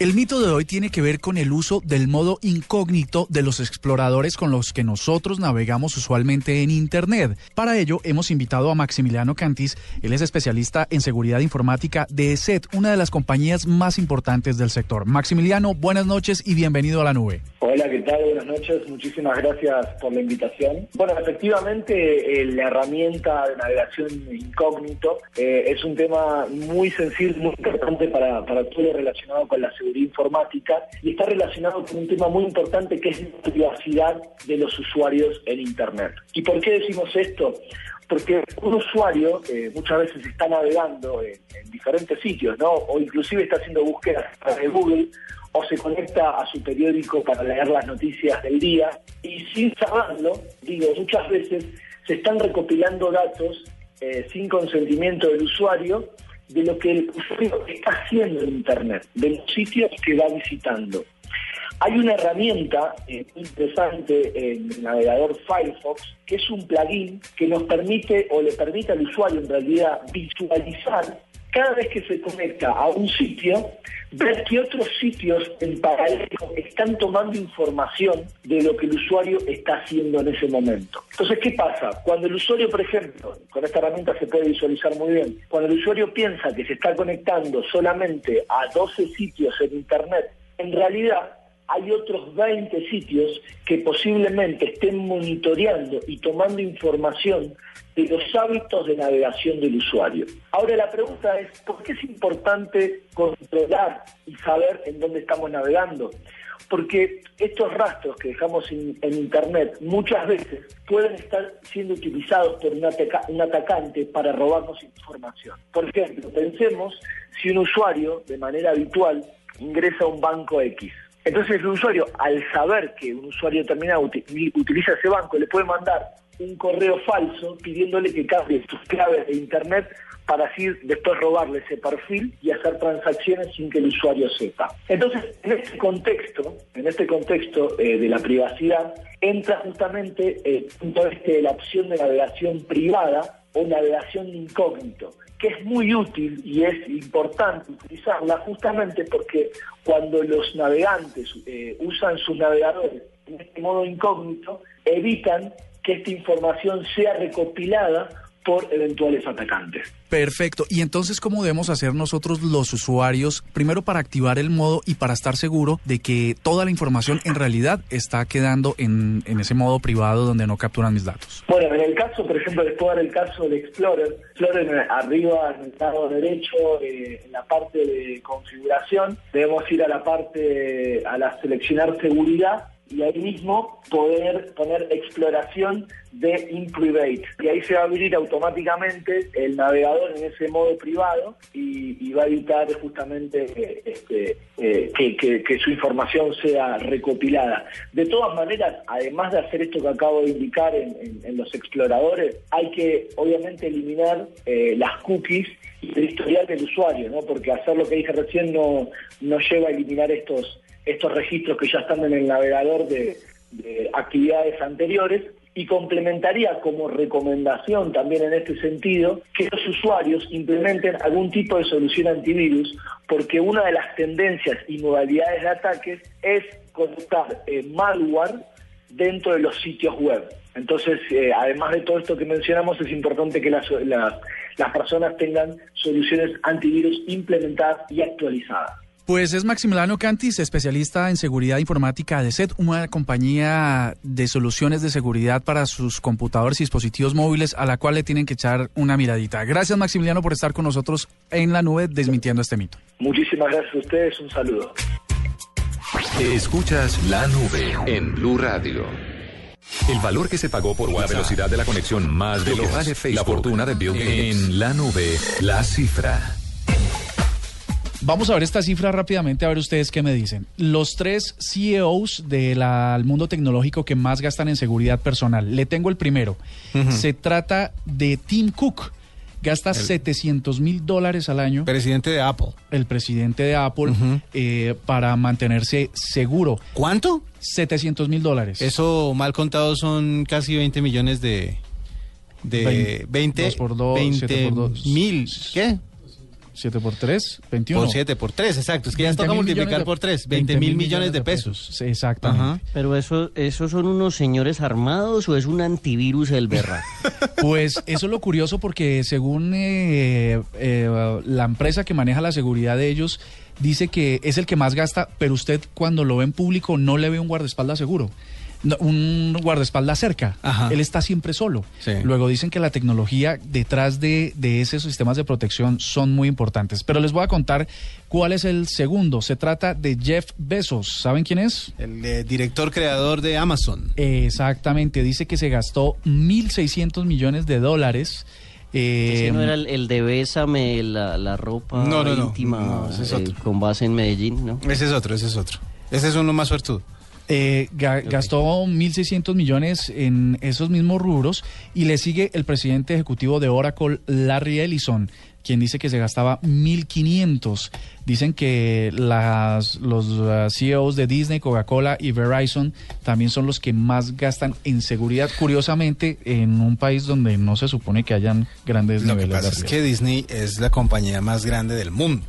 El mito de hoy tiene que ver con el uso del modo incógnito de los exploradores con los que nosotros navegamos usualmente en Internet. Para ello, hemos invitado a Maximiliano Cantis. Él es especialista en seguridad informática de ESET, una de las compañías más importantes del sector. Maximiliano, buenas noches y bienvenido a la nube. Hola, ¿qué tal? Buenas noches. Muchísimas gracias por la invitación. Bueno, efectivamente, eh, la herramienta de navegación incógnito eh, es un tema muy sensible, muy importante para, para todo lo relacionado con la seguridad informática y está relacionado con un tema muy importante que es la privacidad de los usuarios en Internet. ¿Y por qué decimos esto? Porque un usuario eh, muchas veces está navegando en, en diferentes sitios, ¿no? O inclusive está haciendo búsquedas de Google o se conecta a su periódico para leer las noticias del día y sin saberlo, digo, muchas veces se están recopilando datos eh, sin consentimiento del usuario de lo que el usuario está haciendo en Internet, de los sitios que va visitando. Hay una herramienta eh, interesante en el navegador Firefox, que es un plugin que nos permite o le permite al usuario en realidad visualizar cada vez que se conecta a un sitio, ver que otros sitios en paralelo están tomando información de lo que el usuario está haciendo en ese momento. Entonces, ¿qué pasa? Cuando el usuario, por ejemplo, con esta herramienta se puede visualizar muy bien, cuando el usuario piensa que se está conectando solamente a 12 sitios en Internet, en realidad hay otros 20 sitios que posiblemente estén monitoreando y tomando información de los hábitos de navegación del usuario. Ahora la pregunta es, ¿por qué es importante controlar y saber en dónde estamos navegando? Porque estos rastros que dejamos en, Internet muchas veces pueden estar siendo utilizados por un atacante para robarnos información. Por ejemplo, pensemos si un usuario de manera habitual ingresa a un banco X. Entonces el usuario, al saber que un usuario determinado uti- utiliza ese banco, le puede mandar un correo falso pidiéndole que cambie sus claves de Internet para así después robarle ese perfil y hacer transacciones sin que el usuario sepa. Entonces, en este contexto, en este contexto eh, de la privacidad, entra justamente punto este la opción de navegación privada o navegación incógnito, que es muy útil y es importante utilizarla justamente porque cuando los navegantes eh, usan sus navegadores en este modo incógnito, evitan que esta información sea recopilada por eventuales atacantes. Perfecto. Y entonces, ¿cómo debemos hacer nosotros los usuarios, primero para activar el modo y para estar seguro de que toda la información en realidad está quedando en, en ese modo privado donde no capturan mis datos? Bueno, en el caso, por ejemplo, les puedo dar el caso de Explorer. Explorer arriba en el lado derecho, eh, en la parte de configuración, debemos ir a la parte, a la seleccionar seguridad y ahí mismo poder poner exploración de InPrivate. Y ahí se va a abrir automáticamente el navegador en ese modo privado y, va a evitar justamente este, eh, que, su información sea recopilada. De todas maneras, además de hacer esto que acabo de indicar en, los exploradores, hay que obviamente eliminar eh, las cookies y el historial del usuario, ¿no? porque hacer lo que dije recién no, no lleva a eliminar estos estos registros que ya están en el navegador de, actividades anteriores y complementaría como recomendación también en este sentido que los usuarios implementen algún tipo de solución antivirus porque una de las tendencias y modalidades de ataques es conectar eh, malware dentro de los sitios web. Entonces, eh, además de todo esto que mencionamos, es importante que las, las personas tengan soluciones antivirus implementadas y actualizadas. Pues es Maximiliano Cantis, especialista en seguridad informática de SET, una compañía de soluciones de seguridad para sus computadores y dispositivos móviles a la cual le tienen que echar una miradita. Gracias Maximiliano por estar con nosotros en la nube desmintiendo este mito. Muchísimas gracias a ustedes, un saludo. Escuchas la nube en Blue Radio. El valor que se pagó por la velocidad de la conexión más veloz, vale Facebook, la fortuna de Bill Gates. En la nube, la cifra. Vamos a ver esta cifra rápidamente, a ver ustedes qué me dicen. Los tres CEOs del mundo tecnológico que más gastan en seguridad personal. Le tengo el primero. Se trata de Tim Cook. Gasta 700 mil dólares al año. Presidente de Apple. El presidente de Apple eh, para mantenerse seguro. ¿Cuánto? 700 mil dólares. Eso mal contado son casi 20 millones de... De 20, por 2, 20 por mil. ¿Qué? 7 por 3, 21. Por 7 por 3, exacto. Es que ya toca multiplicar por 3, 20 mil millones de pesos. exactamente. Pero eso, ¿esos son unos señores armados o es un antivirus el berra? pues eso es lo curioso porque según eh, eh, la empresa que maneja la seguridad de ellos, dice que es el que más gasta, pero usted cuando lo ve en público no le ve un guardaespaldas seguro un guardaespaldas cerca. Él está siempre solo. Luego dicen que la tecnología detrás de, esos sistemas de protección son muy importantes. Pero les voy a contar cuál es el segundo. Se trata de Jeff Bezos. ¿Saben quién es? El eh, director creador de Amazon. Exactamente. Dice que se gastó 1.600 millones de dólares. ¿Ese no era el, de Bésame, la, ropa íntima eh, con base en Medellín? ¿no? Ese es otro, ese es otro. Ese es uno más suertudo. Eh, gastó 1.600 millones en esos mismos rubros y le sigue el presidente ejecutivo de Oracle, Larry Ellison, quien dice que se gastaba 1.500. Dicen que las, los uh, CEOs de Disney, Coca-Cola y Verizon también son los que más gastan en seguridad, curiosamente, en un país donde no se supone que hayan grandes Lo que pasa es que Disney es la compañía más grande del mundo.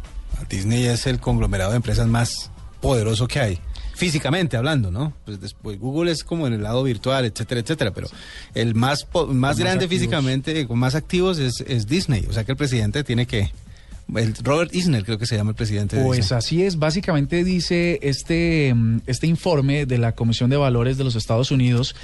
Disney es el conglomerado de empresas más poderoso que hay físicamente hablando, ¿no? Pues después Google es como en el lado virtual, etcétera, etcétera, pero el más más grande físicamente, con más activos es, Disney, o sea que el presidente tiene que el Robert Isner creo que se llama el presidente. De pues así es, básicamente dice este, este informe de la Comisión de Valores de los Estados Unidos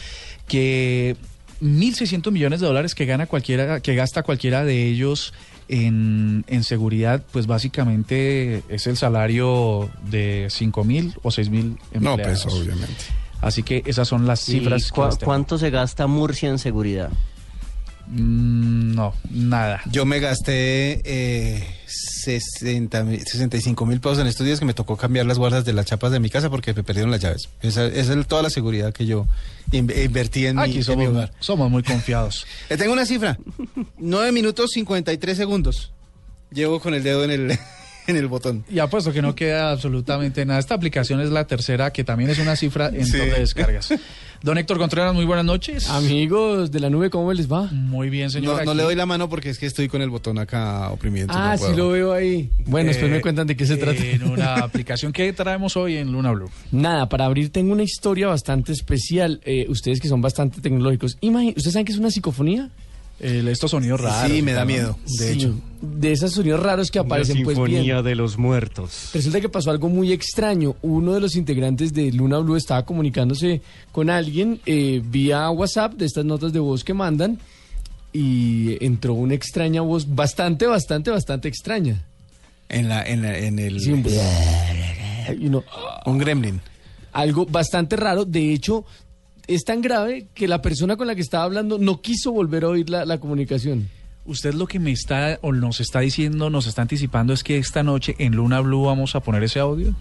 que 1.600 millones de dólares que gana cualquiera, que gasta cualquiera de ellos en, en seguridad, pues básicamente es el salario de 5 mil o 6 mil empleados. No, pues obviamente. Así que esas son las cifras. ¿Cuánto se gasta Murcia en seguridad? Mm, no, nada. Yo me gasté eh, 60, mil- 65 mil pesos en estos días que me tocó cambiar las guardas de las chapas de mi casa porque me perdieron las llaves. Esa, esa es toda la seguridad que yo in- invertí en, mi, Aquí en mi somos, hogar. somos muy confiados. Le tengo una cifra. 9 minutos 53 segundos. Llevo con el dedo en el, en el botón. Y apuesto que no queda absolutamente nada. Esta aplicación es la tercera, que también es una cifra en Sí. top de descargas. Don Héctor Contreras, muy buenas noches. Amigos de la nube, ¿cómo les va? Muy bien, señor. No, le doy la mano porque es que estoy con el botón acá oprimiendo. Ah, no sí lo veo ahí. Bueno, después Eh, me cuentan de qué se trata. En una aplicación que traemos hoy en Luna Blue. Nada, para abrir tengo una historia bastante especial. Eh, ustedes que son bastante tecnológicos. Imagin- ¿Ustedes saben qué es una psicofonía? El- estos sonidos raros. Sí, me da ¿no? miedo. De Sí, hecho. De esos sonidos raros que aparecen, pues bien. de los muertos. Resulta que pasó algo muy extraño. Uno de los integrantes de Luna Blue estaba comunicándose con alguien eh, vía WhatsApp de estas notas de voz que mandan y entró una extraña voz bastante, bastante, bastante extraña. En, la, en, la- en el. Sí, un- y uno, Un gremlin. algo bastante raro. De hecho, es tan grave que la persona con la que estaba hablando no quiso volver a oír la, la comunicación. Usted lo que me está o nos está diciendo, nos está anticipando es que esta noche en Luna Blue vamos a poner ese audio.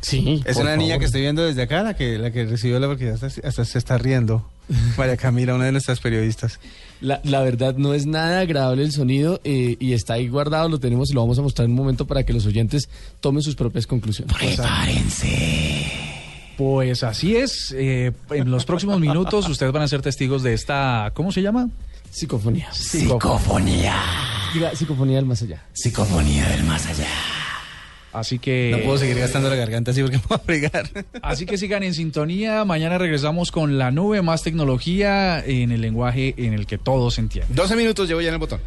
Sí. Es una niña que estoy viendo desde acá, la que, la que recibió la porque hasta, hasta se está riendo. María Camila, una de nuestras periodistas. La, la verdad no es nada agradable el sonido eh, y está ahí guardado, lo tenemos y lo vamos a mostrar en un momento para que los oyentes tomen sus propias conclusiones. Pues así es. eh, en los próximos minutos ustedes van a ser testigos de esta. ¿Cómo se llama? Psicofonía. Psicofonía. Diga, psicofonía del más allá. Psicofonía del más allá. Así que. No puedo seguir gastando la garganta así porque me voy a fregar. Así que sigan en sintonía. Mañana regresamos con la nube, más tecnología en el lenguaje en el que todos entienden. 12 minutos llevo ya en el botón.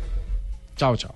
Chao, chao.